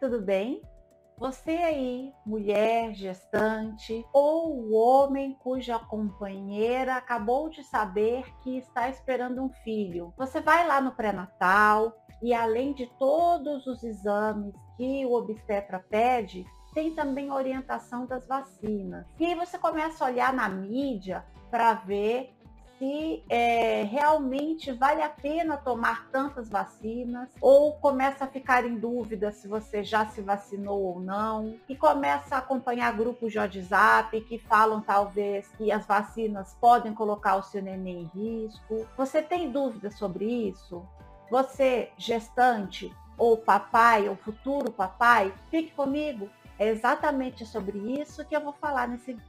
tudo bem? Você aí, mulher, gestante, ou o homem cuja companheira acabou de saber que está esperando um filho. Você vai lá no pré-natal e além de todos os exames que o obstetra pede, tem também a orientação das vacinas. E aí você começa a olhar na mídia para ver se é, realmente vale a pena tomar tantas vacinas ou começa a ficar em dúvida se você já se vacinou ou não e começa a acompanhar grupos de WhatsApp que falam talvez que as vacinas podem colocar o seu neném em risco. Você tem dúvida sobre isso? Você, gestante, ou papai, ou futuro papai, fique comigo. É exatamente sobre isso que eu vou falar nesse vídeo.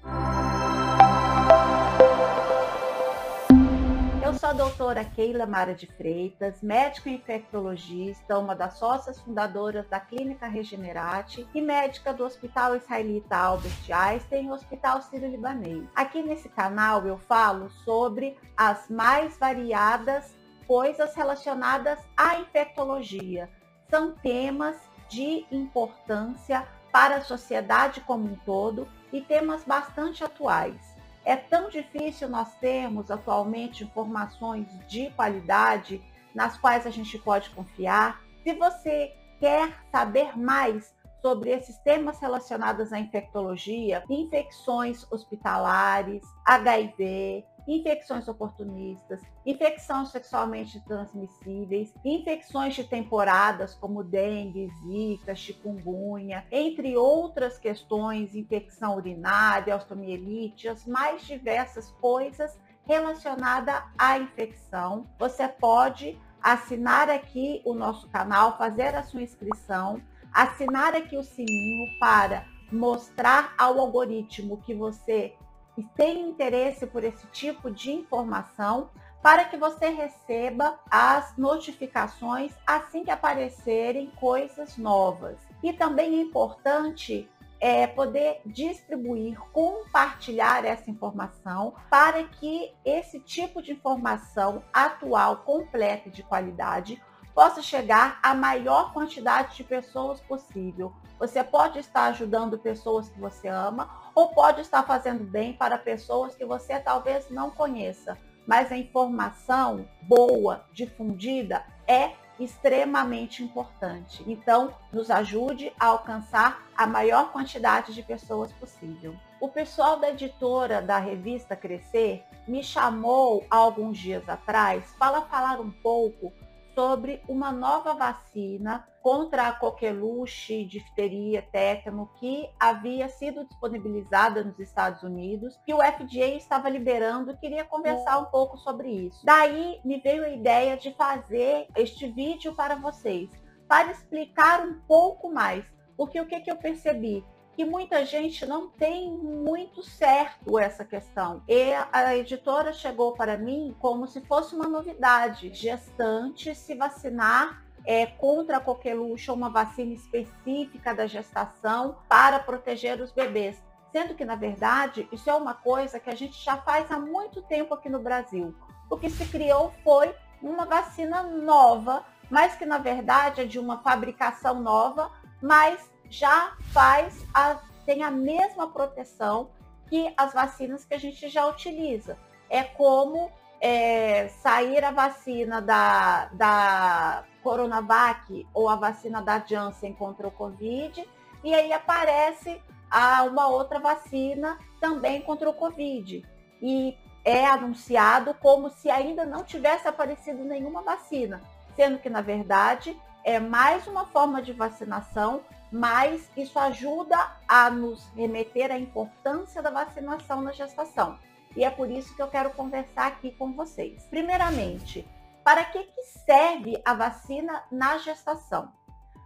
Eu sou a doutora Keila Mara de Freitas, médica infectologista, uma das sócias fundadoras da Clínica Regenerate e médica do Hospital Israelita Albert Einstein e Hospital Sírio-Libanês. Aqui nesse canal eu falo sobre as mais variadas coisas relacionadas à infectologia. São temas de importância para a sociedade como um todo e temas bastante atuais. É tão difícil nós termos atualmente informações de qualidade nas quais a gente pode confiar. Se você quer saber mais sobre esses temas relacionados à infectologia, infecções hospitalares, HIV, infecções oportunistas, infecções sexualmente transmissíveis, infecções de temporadas como dengue, zika, chikungunya, entre outras questões, infecção urinária, osteomielite, as mais diversas coisas relacionadas à infecção. Você pode assinar aqui o nosso canal, fazer a sua inscrição, assinar aqui o sininho para mostrar ao algoritmo que você e tem interesse por esse tipo de informação para que você receba as notificações assim que aparecerem coisas novas. E também é importante é, poder distribuir, compartilhar essa informação para que esse tipo de informação atual, completa e de qualidade possa chegar à maior quantidade de pessoas possível. Você pode estar ajudando pessoas que você ama ou pode estar fazendo bem para pessoas que você talvez não conheça. Mas a informação boa, difundida, é extremamente importante. Então, nos ajude a alcançar a maior quantidade de pessoas possível. O pessoal da editora da revista Crescer me chamou há alguns dias atrás para falar um pouco sobre uma nova vacina contra a coqueluche, difteria, tétano, que havia sido disponibilizada nos Estados Unidos, que o FDA estava liberando, queria conversar um pouco sobre isso. Daí me veio a ideia de fazer este vídeo para vocês, para explicar um pouco mais, porque o que, que eu percebi? Que muita gente não tem muito certo essa questão. E a editora chegou para mim como se fosse uma novidade. Gestante se vacinar é, contra a coqueluche, uma vacina específica da gestação para proteger os bebês. Sendo que, na verdade, isso é uma coisa que a gente já faz há muito tempo aqui no Brasil. O que se criou foi uma vacina nova, mas que, na verdade, é de uma fabricação nova, mas já faz a, tem a mesma proteção que as vacinas que a gente já utiliza. É como é, sair a vacina da, da Coronavac ou a vacina da Janssen contra o Covid, e aí aparece a, uma outra vacina também contra o Covid. E é anunciado como se ainda não tivesse aparecido nenhuma vacina, sendo que, na verdade, é mais uma forma de vacinação mas isso ajuda a nos remeter à importância da vacinação na gestação. E é por isso que eu quero conversar aqui com vocês. Primeiramente, para que, que serve a vacina na gestação?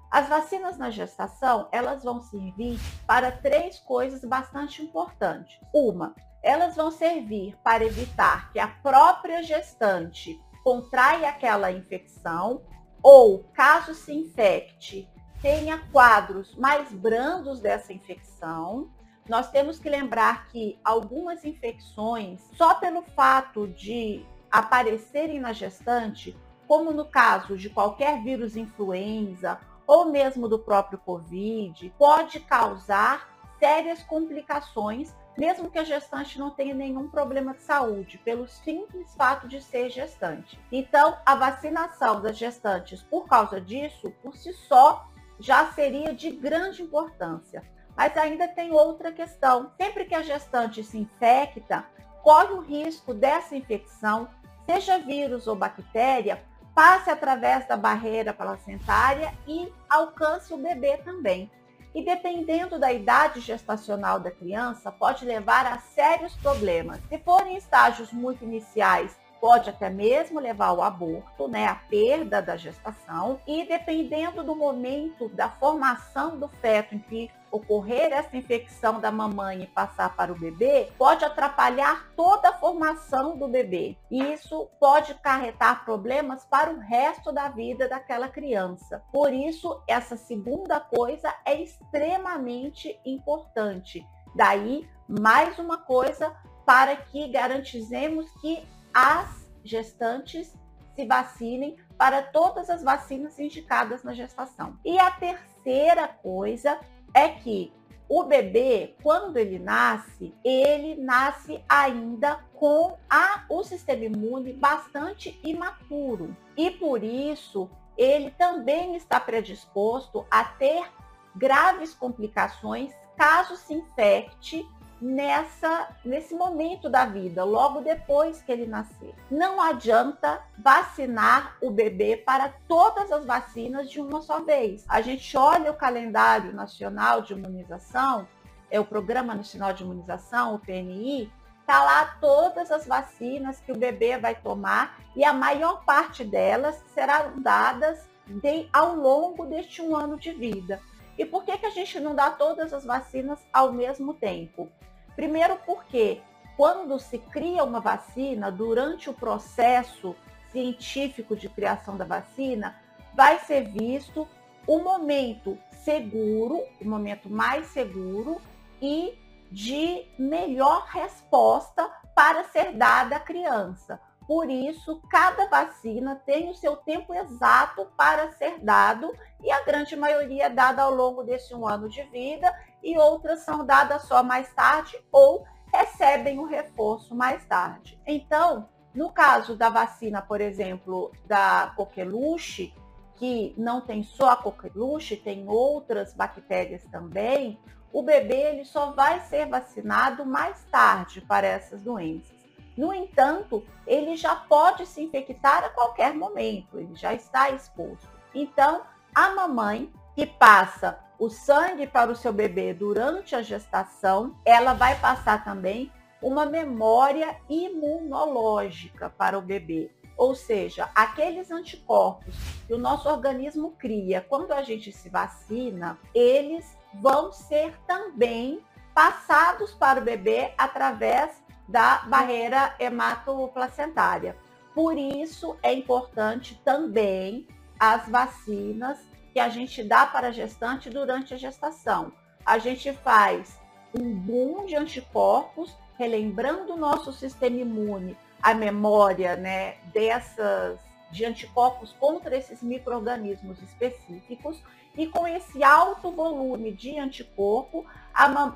As vacinas na gestação, elas vão servir para três coisas bastante importantes. Uma, elas vão servir para evitar que a própria gestante contraia aquela infecção ou, caso se infecte, tenha quadros mais brandos dessa infecção. Nós temos que lembrar que algumas infecções, só pelo fato de aparecerem na gestante, como no caso de qualquer vírus influenza ou mesmo do próprio Covid, pode causar sérias complicações, mesmo que a gestante não tenha nenhum problema de saúde, pelo simples fato de ser gestante. Então, a vacinação das gestantes por causa disso, por si só, já seria de grande importância. Mas ainda tem outra questão. Sempre que a gestante se infecta, corre o risco dessa infecção, seja vírus ou bactéria, passe através da barreira placentária e alcance o bebê também. E dependendo da idade gestacional da criança, pode levar a sérios problemas. Se forem estágios muito iniciais, pode até mesmo levar ao aborto, né, a perda da gestação, e dependendo do momento da formação do feto em que ocorrer essa infecção da mamãe e passar para o bebê, pode atrapalhar toda a formação do bebê. E isso pode carretar problemas para o resto da vida daquela criança. Por isso, essa segunda coisa é extremamente importante. Daí, mais uma coisa para que garantizemos que as gestantes se vacinem para todas as vacinas indicadas na gestação. E a terceira coisa é que o bebê, quando ele nasce, ele nasce ainda com a, o sistema imune bastante imaturo. E por isso, ele também está predisposto a ter graves complicações caso se infecte nessa nesse momento da vida, logo depois que ele nascer. Não adianta vacinar o bebê para todas as vacinas de uma só vez. A gente olha o calendário nacional de imunização, é o Programa Nacional de Imunização, o PNI, tá lá todas as vacinas que o bebê vai tomar e a maior parte delas serão dadas de, ao longo deste um ano de vida. E por que, que a gente não dá todas as vacinas ao mesmo tempo? Primeiro porque quando se cria uma vacina, durante o processo científico de criação da vacina, vai ser visto o momento seguro, o momento mais seguro e de melhor resposta para ser dada à criança. Por isso, cada vacina tem o seu tempo exato para ser dado e a grande maioria é dada ao longo desse um ano de vida e outras são dadas só mais tarde ou recebem o reforço mais tarde. Então, no caso da vacina, por exemplo, da coqueluche, que não tem só a coqueluche, tem outras bactérias também, o bebê ele só vai ser vacinado mais tarde para essas doenças. No entanto, ele já pode se infectar a qualquer momento, ele já está exposto. Então, a mamãe que passa o sangue para o seu bebê durante a gestação, ela vai passar também uma memória imunológica para o bebê. Ou seja, aqueles anticorpos que o nosso organismo cria quando a gente se vacina, eles vão ser também passados para o bebê através da barreira hematoplacentária. Por isso é importante também as vacinas que a gente dá para a gestante durante a gestação. A gente faz um boom de anticorpos, relembrando o nosso sistema imune, a memória né, dessas de anticorpos contra esses micro-organismos específicos, e com esse alto volume de anticorpo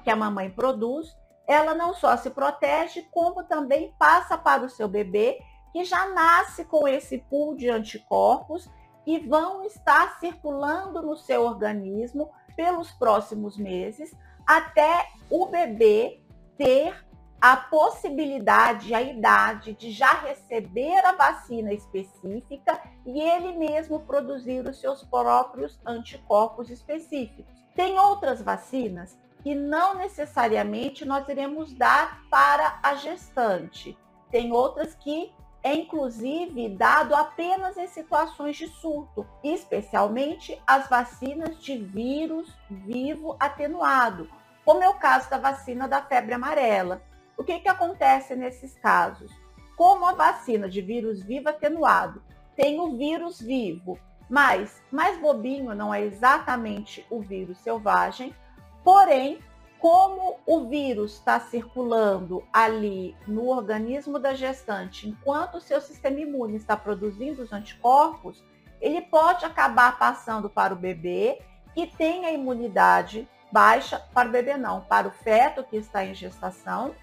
que a mamãe produz, ela não só se protege, como também passa para o seu bebê, que já nasce com esse pool de anticorpos que vão estar circulando no seu organismo pelos próximos meses, até o bebê ter a possibilidade, a idade de já receber a vacina específica e ele mesmo produzir os seus próprios anticorpos específicos. Tem outras vacinas que não necessariamente nós iremos dar para a gestante. Tem outras que é inclusive dado apenas em situações de surto, especialmente as vacinas de vírus vivo atenuado, como é o caso da vacina da febre amarela. O que, que acontece nesses casos? Como a vacina de vírus vivo atenuado tem o vírus vivo, mas mais bobinho não é exatamente o vírus selvagem, Porém, como o vírus está circulando ali no organismo da gestante, enquanto o seu sistema imune está produzindo os anticorpos, ele pode acabar passando para o bebê que tem a imunidade baixa, para o bebê não, para o feto que está em gestação,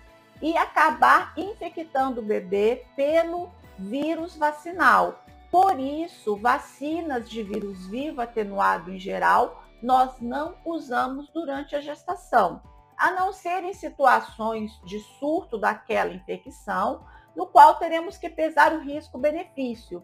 e acabar infectando o bebê pelo vírus vacinal. Por isso, vacinas de vírus vivo atenuado em geral, nós não usamos durante a gestação, a não ser em situações de surto daquela infecção, no qual teremos que pesar o risco-benefício.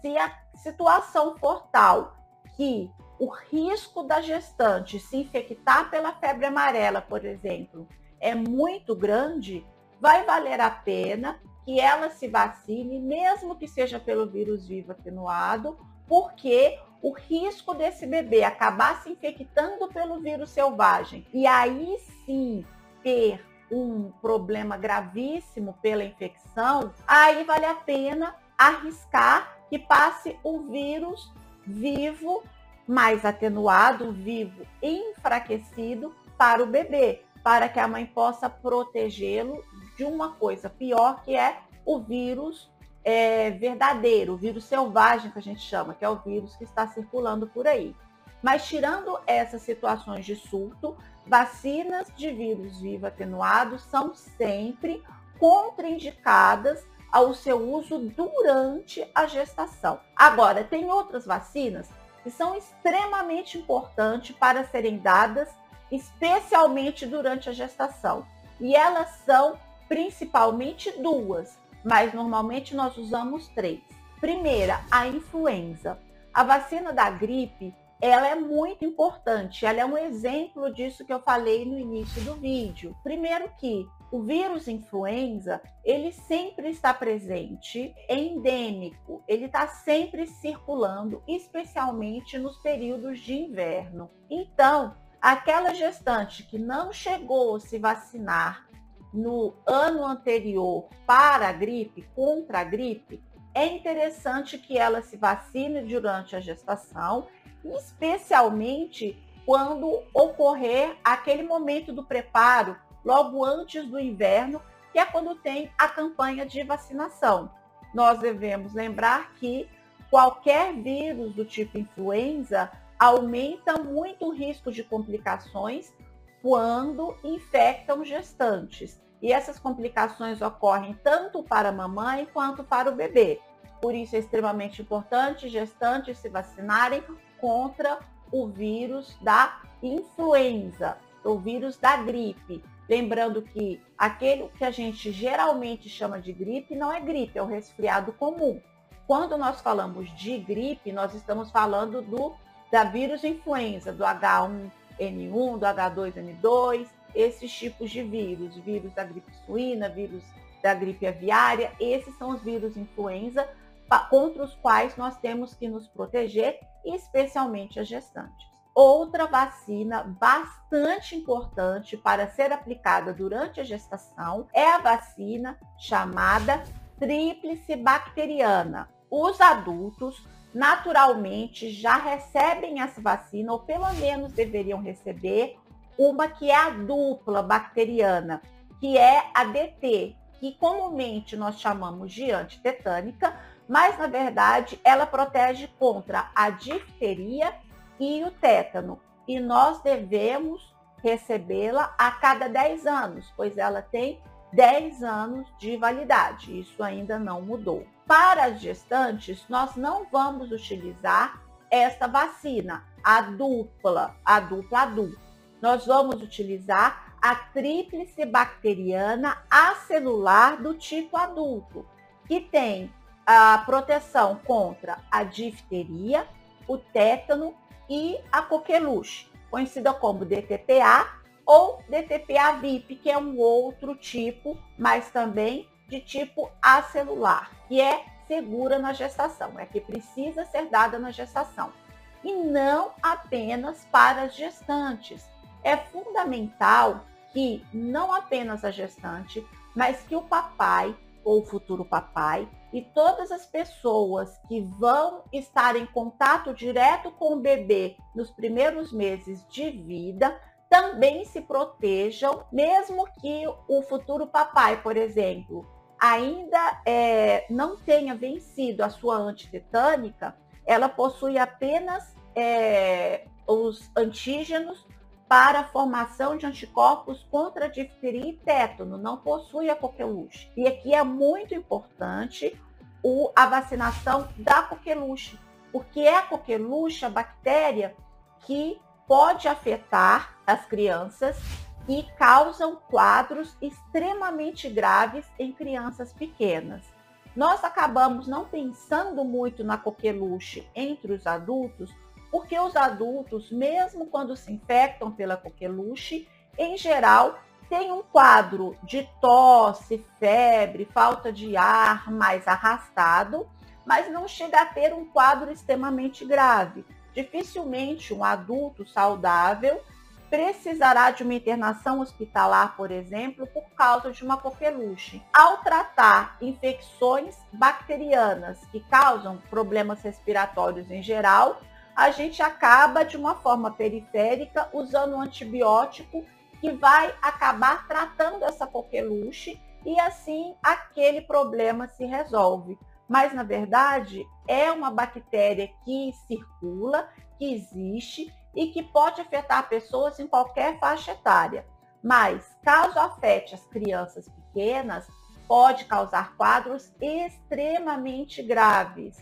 Se a situação for tal que o risco da gestante se infectar pela febre amarela, por exemplo, é muito grande, vai valer a pena que ela se vacine, mesmo que seja pelo vírus vivo atenuado, porque o risco desse bebê acabar se infectando pelo vírus selvagem e aí sim ter um problema gravíssimo pela infecção, aí vale a pena arriscar que passe o vírus vivo mais atenuado, vivo, enfraquecido para o bebê, para que a mãe possa protegê-lo de uma coisa pior, que é o vírus é, verdadeiro, o vírus selvagem que a gente chama, que é o vírus que está circulando por aí. Mas tirando essas situações de surto, vacinas de vírus vivo atenuado são sempre contraindicadas ao seu uso durante a gestação. Agora, tem outras vacinas que são extremamente importantes para serem dadas, especialmente durante a gestação. E elas são principalmente duas, mas normalmente nós usamos três. Primeira, a influenza. A vacina da gripe, ela é muito importante, ela é um exemplo disso que eu falei no início do vídeo. Primeiro que o vírus influenza, ele sempre está presente, é endêmico, ele está sempre circulando, especialmente nos períodos de inverno. Então, aquela gestante que não chegou a se vacinar no ano anterior para a gripe, contra a gripe, é interessante que ela se vacine durante a gestação, especialmente quando ocorrer aquele momento do preparo logo antes do inverno, que é quando tem a campanha de vacinação. Nós devemos lembrar que qualquer vírus do tipo influenza aumenta muito o risco de complicações quando infectam gestantes. E essas complicações ocorrem tanto para a mamãe quanto para o bebê. Por isso é extremamente importante gestantes se vacinarem contra o vírus da influenza, o vírus da gripe. Lembrando que aquele que a gente geralmente chama de gripe não é gripe, é o resfriado comum. Quando nós falamos de gripe, nós estamos falando do da vírus influenza, do H1N1, do H2N2, esses tipos de vírus, vírus da gripe suína, vírus da gripe aviária, esses são os vírus influenza contra os quais nós temos que nos proteger, especialmente as gestantes. Outra vacina bastante importante para ser aplicada durante a gestação é a vacina chamada tríplice bacteriana. Os adultos naturalmente já recebem essa vacina, ou pelo menos deveriam receber, uma que é a dupla bacteriana, que é a DT, que comumente nós chamamos de antitetânica, mas na verdade ela protege contra a difteria e o tétano. E nós devemos recebê-la a cada 10 anos, pois ela tem 10 anos de validade. Isso ainda não mudou. Para as gestantes, nós não vamos utilizar esta vacina, a dupla, a dupla adulta. Nós vamos utilizar a tríplice bacteriana acelular do tipo adulto, que tem a proteção contra a difteria, o tétano e a coqueluche, conhecida como DTPA ou DTPA VIP, que é um outro tipo, mas também de tipo acelular, que é segura na gestação, é que precisa ser dada na gestação. E não apenas para as gestantes. É fundamental que não apenas a gestante, mas que o papai ou o futuro papai e todas as pessoas que vão estar em contato direto com o bebê nos primeiros meses de vida também se protejam, mesmo que o futuro papai, por exemplo, ainda é, não tenha vencido a sua antitetânica, ela possui apenas é, os antígenos para a formação de anticorpos contra difteria e tétano, não possui a coqueluche. E aqui é muito importante o, a vacinação da coqueluche, porque é a coqueluche a bactéria que pode afetar as crianças e causam quadros extremamente graves em crianças pequenas. Nós acabamos não pensando muito na coqueluche entre os adultos, porque os adultos, mesmo quando se infectam pela coqueluche, em geral, têm um quadro de tosse, febre, falta de ar mais arrastado, mas não chega a ter um quadro extremamente grave. Dificilmente um adulto saudável precisará de uma internação hospitalar, por exemplo, por causa de uma coqueluche. Ao tratar infecções bacterianas que causam problemas respiratórios em geral, a gente acaba de uma forma periférica usando um antibiótico que vai acabar tratando essa coqueluche e assim aquele problema se resolve. Mas na verdade é uma bactéria que circula, que existe e que pode afetar pessoas em qualquer faixa etária. Mas, caso afete as crianças pequenas, pode causar quadros extremamente graves,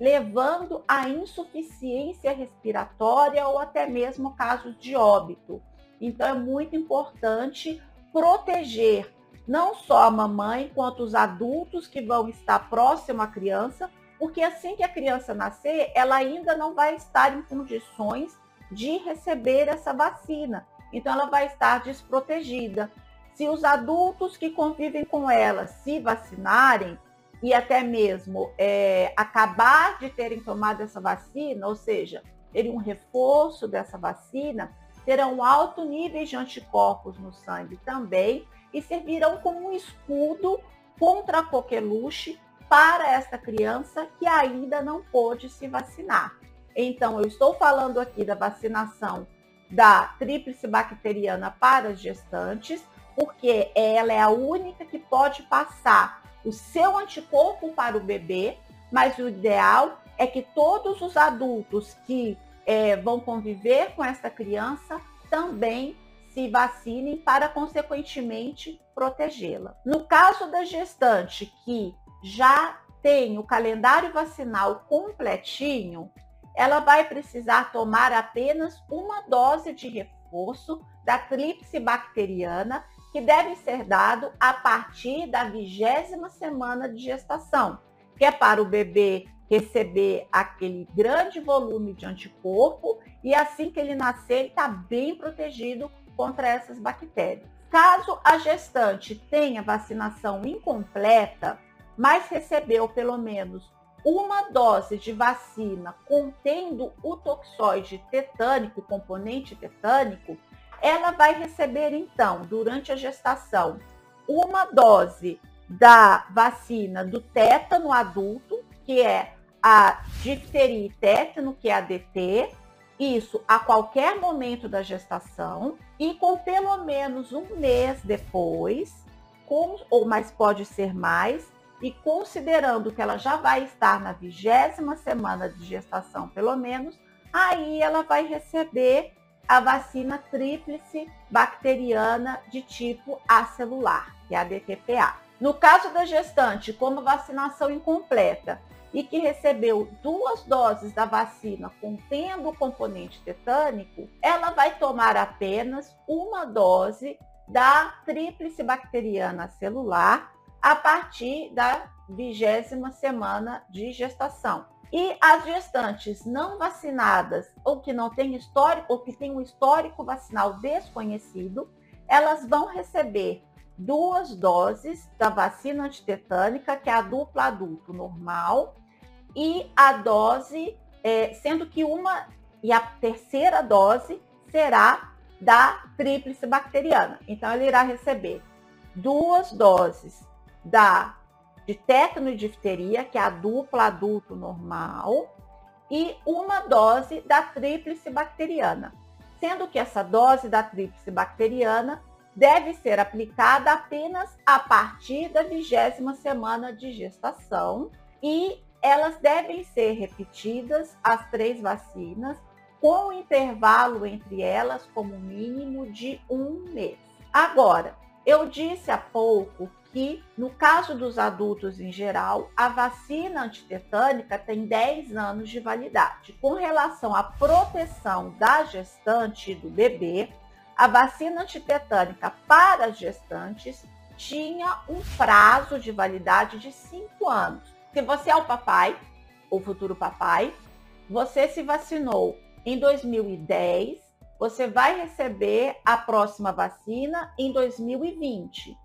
levando à insuficiência respiratória ou até mesmo casos de óbito. Então, é muito importante proteger não só a mamãe, quanto os adultos que vão estar próximo à criança, porque assim que a criança nascer, ela ainda não vai estar em condições de receber essa vacina. Então, ela vai estar desprotegida. Se os adultos que convivem com ela se vacinarem e até mesmo é, acabar de terem tomado essa vacina, ou seja, terem um reforço dessa vacina, terão alto nível de anticorpos no sangue também e servirão como um escudo contra a coqueluche para essa criança que ainda não pôde se vacinar. Então, eu estou falando aqui da vacinação da tríplice bacteriana para gestantes, porque ela é a única que pode passar o seu anticorpo para o bebê, mas o ideal é que todos os adultos que é, vão conviver com essa criança também se vacinem para, consequentemente, protegê-la. No caso da gestante que já tem o calendário vacinal completinho, ela vai precisar tomar apenas uma dose de reforço da tríplice bacteriana, que deve ser dado a partir da vigésima semana de gestação, que é para o bebê receber aquele grande volume de anticorpo e assim que ele nascer, ele está bem protegido contra essas bactérias. Caso a gestante tenha vacinação incompleta, mas recebeu pelo menos uma dose de vacina contendo o toxoide tetânico, componente tetânico, ela vai receber então, durante a gestação, uma dose da vacina do tétano adulto, que é a difteria e tétano, que é a DT, isso a qualquer momento da gestação e com pelo menos um mês depois, com, ou mais pode ser mais, e considerando que ela já vai estar na vigésima semana de gestação, pelo menos, aí ela vai receber a vacina tríplice bacteriana de tipo acelular, que é a DTPA. No caso da gestante, como vacinação incompleta e que recebeu duas doses da vacina contendo o componente tetânico, ela vai tomar apenas uma dose da tríplice bacteriana celular a partir da vigésima semana de gestação. E as gestantes não vacinadas ou que não têm histórico ou que têm um histórico vacinal desconhecido, elas vão receber duas doses da vacina antitetânica, que é a dupla adulto normal, e a dose, é, sendo que uma e a terceira dose será da tríplice bacteriana. Então, ele irá receber duas doses da de tétano e difteria, que é a dupla adulto normal, e uma dose da tríplice bacteriana, sendo que essa dose da tríplice bacteriana deve ser aplicada apenas a partir da vigésima semana de gestação e elas devem ser repetidas, as três vacinas, com intervalo entre elas como mínimo de um mês. Agora, eu disse há pouco que, no caso dos adultos em geral, a vacina antitetânica tem 10 anos de validade. Com relação à proteção da gestante e do bebê, a vacina antitetânica para as gestantes tinha um prazo de validade de 5 anos. Se você é o papai, o futuro papai, você se vacinou em 2010, você vai receber a próxima vacina em 2020.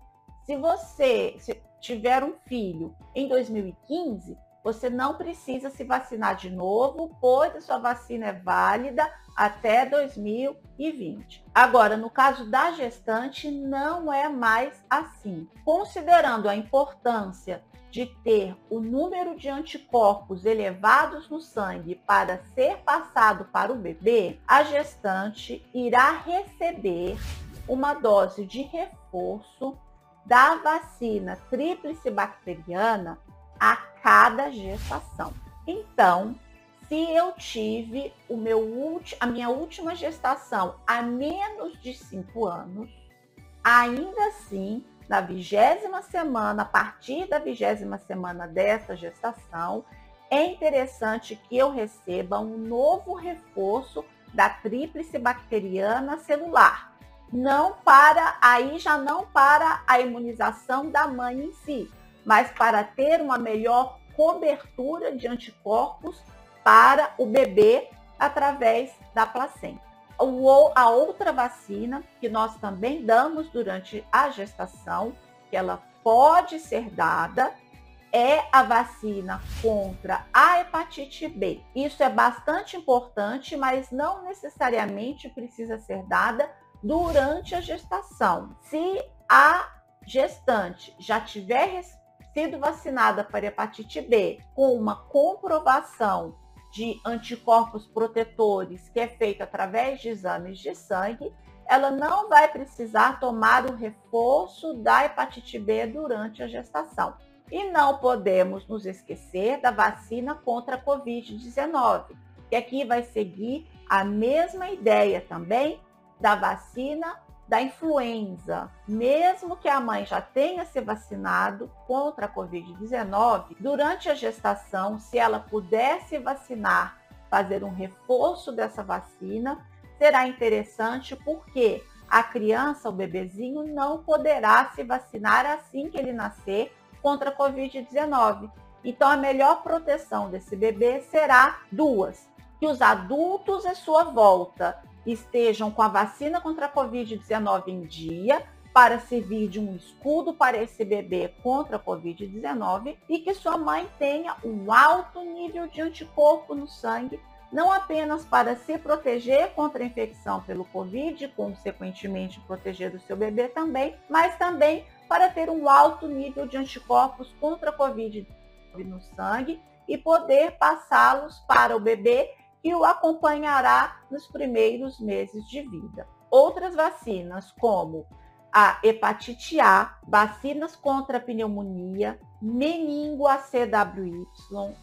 Se você tiver um filho em 2015, você não precisa se vacinar de novo, pois a sua vacina é válida até 2020. Agora, no caso da gestante, não é mais assim. Considerando a importância de ter o número de anticorpos elevados no sangue para ser passado para o bebê, a gestante irá receber uma dose de reforço da vacina tríplice bacteriana a cada gestação. Então, se eu tive o meu a minha última gestação há menos de cinco anos, ainda assim na vigésima semana, a partir da vigésima semana dessa gestação, é interessante que eu receba um novo reforço da tríplice bacteriana celular. Não para, aí já não para a imunização da mãe em si, mas para ter uma melhor cobertura de anticorpos para o bebê através da placenta a outra vacina que nós também damos durante a gestação, que ela pode ser dada, é a vacina contra a hepatite B. Isso é bastante importante, mas não necessariamente precisa ser dada durante a gestação. Se a gestante já tiver sido vacinada para hepatite B com uma comprovação de anticorpos protetores, que é feito através de exames de sangue, ela não vai precisar tomar o reforço da hepatite B durante a gestação. E não podemos nos esquecer da vacina contra a Covid-19, que aqui vai seguir a mesma ideia também da vacina da influenza, mesmo que a mãe já tenha se vacinado contra a Covid-19, durante a gestação, se ela puder se vacinar, fazer um reforço dessa vacina, será interessante porque a criança, o bebezinho, não poderá se vacinar assim que ele nascer contra a Covid-19. Então, a melhor proteção desse bebê será duas: que os adultos à sua volta estejam com a vacina contra a Covid-19 em dia, para servir de um escudo para esse bebê contra a Covid-19 e que sua mãe tenha um alto nível de anticorpo no sangue, não apenas para se proteger contra a infecção pelo Covid, consequentemente proteger o seu bebê também, mas também para ter um alto nível de anticorpos contra a Covid no sangue e poder passá-los para o bebê que o acompanhará nos primeiros meses de vida. Outras vacinas, como a hepatite A, vacinas contra a pneumonia, meningo ACWY,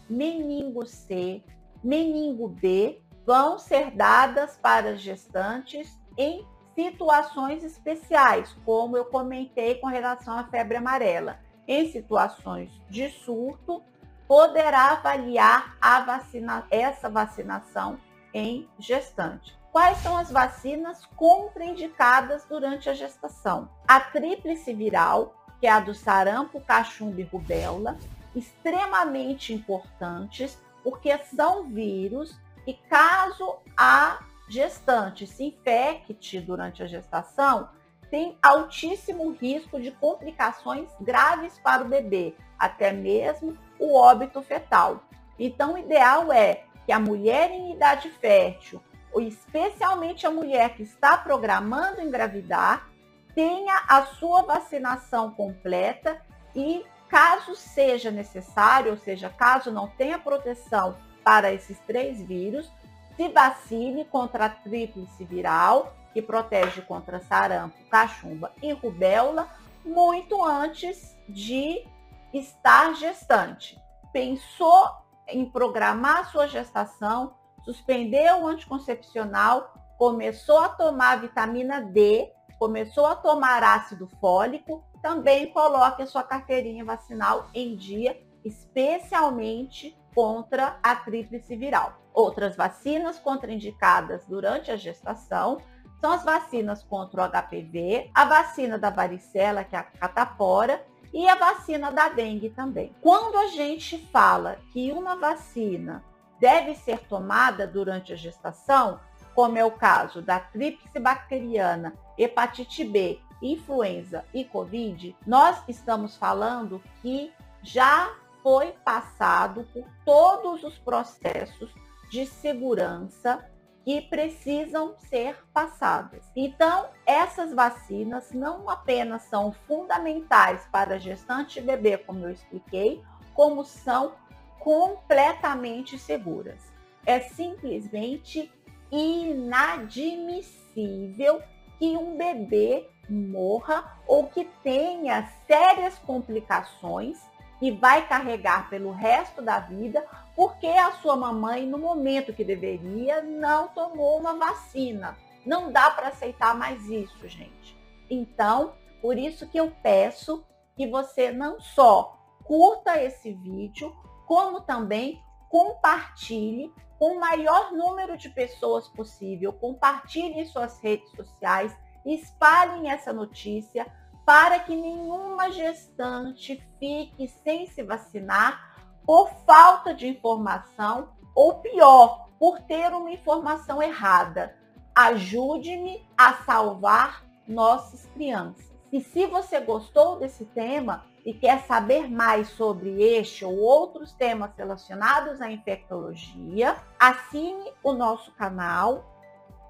meningo C, meningo B, vão ser dadas para gestantes em situações especiais, como eu comentei com relação à febre amarela. Em situações de surto, poderá avaliar vacina, essa vacinação em gestante. Quais são as vacinas contraindicadas durante a gestação? A tríplice viral, que é a do sarampo, cachumba e rubéola, extremamente importantes, porque são vírus e caso a gestante se infecte durante a gestação, tem altíssimo risco de complicações graves para o bebê, até mesmo o óbito fetal. Então, o ideal é que a mulher em idade fértil, ou especialmente a mulher que está programando engravidar, tenha a sua vacinação completa e, caso seja necessário, ou seja, caso não tenha proteção para esses três vírus, se vacine contra a tríplice viral, que protege contra sarampo, cachumba e rubéola, muito antes de estar gestante. Pensou em programar sua gestação, suspendeu o anticoncepcional, começou a tomar vitamina D, começou a tomar ácido fólico, também coloque a sua carteirinha vacinal em dia, especialmente contra a tríplice viral. Outras vacinas contraindicadas durante a gestação são as vacinas contra o HPV, a vacina da varicela, que é a catapora, e a vacina da dengue também. Quando a gente fala que uma vacina deve ser tomada durante a gestação, como é o caso da tríplice bacteriana, hepatite B, influenza e Covid, nós estamos falando que já foi passado por todos os processos de segurança que precisam ser passadas. Então, essas vacinas não apenas são fundamentais para gestante e bebê, como eu expliquei, como são completamente seguras. É simplesmente inadmissível que um bebê morra ou que tenha sérias complicações e vai carregar pelo resto da vida porque a sua mamãe, no momento que deveria, não tomou uma vacina. Não dá para aceitar mais isso, gente. Então, por isso que eu peço que você não só curta esse vídeo, como também compartilhe com o maior número de pessoas possível, compartilhe em suas redes sociais, espalhem essa notícia para que nenhuma gestante fique sem se vacinar por falta de informação ou pior, por ter uma informação errada. Ajude-me a salvar nossas crianças. E se você gostou desse tema e quer saber mais sobre este ou outros temas relacionados à infectologia, assine o nosso canal,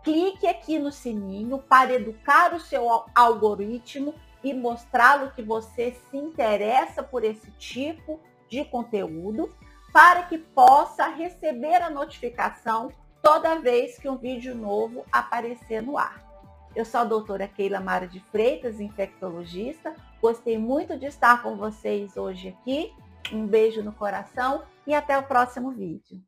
clique aqui no sininho para educar o seu algoritmo e mostrá-lo que você se interessa por esse tipo de conteúdo, para que possa receber a notificação toda vez que um vídeo novo aparecer no ar. Eu sou a doutora Keila Mara de Freitas, infectologista. Gostei muito de estar com vocês hoje aqui. Um beijo no coração e até o próximo vídeo.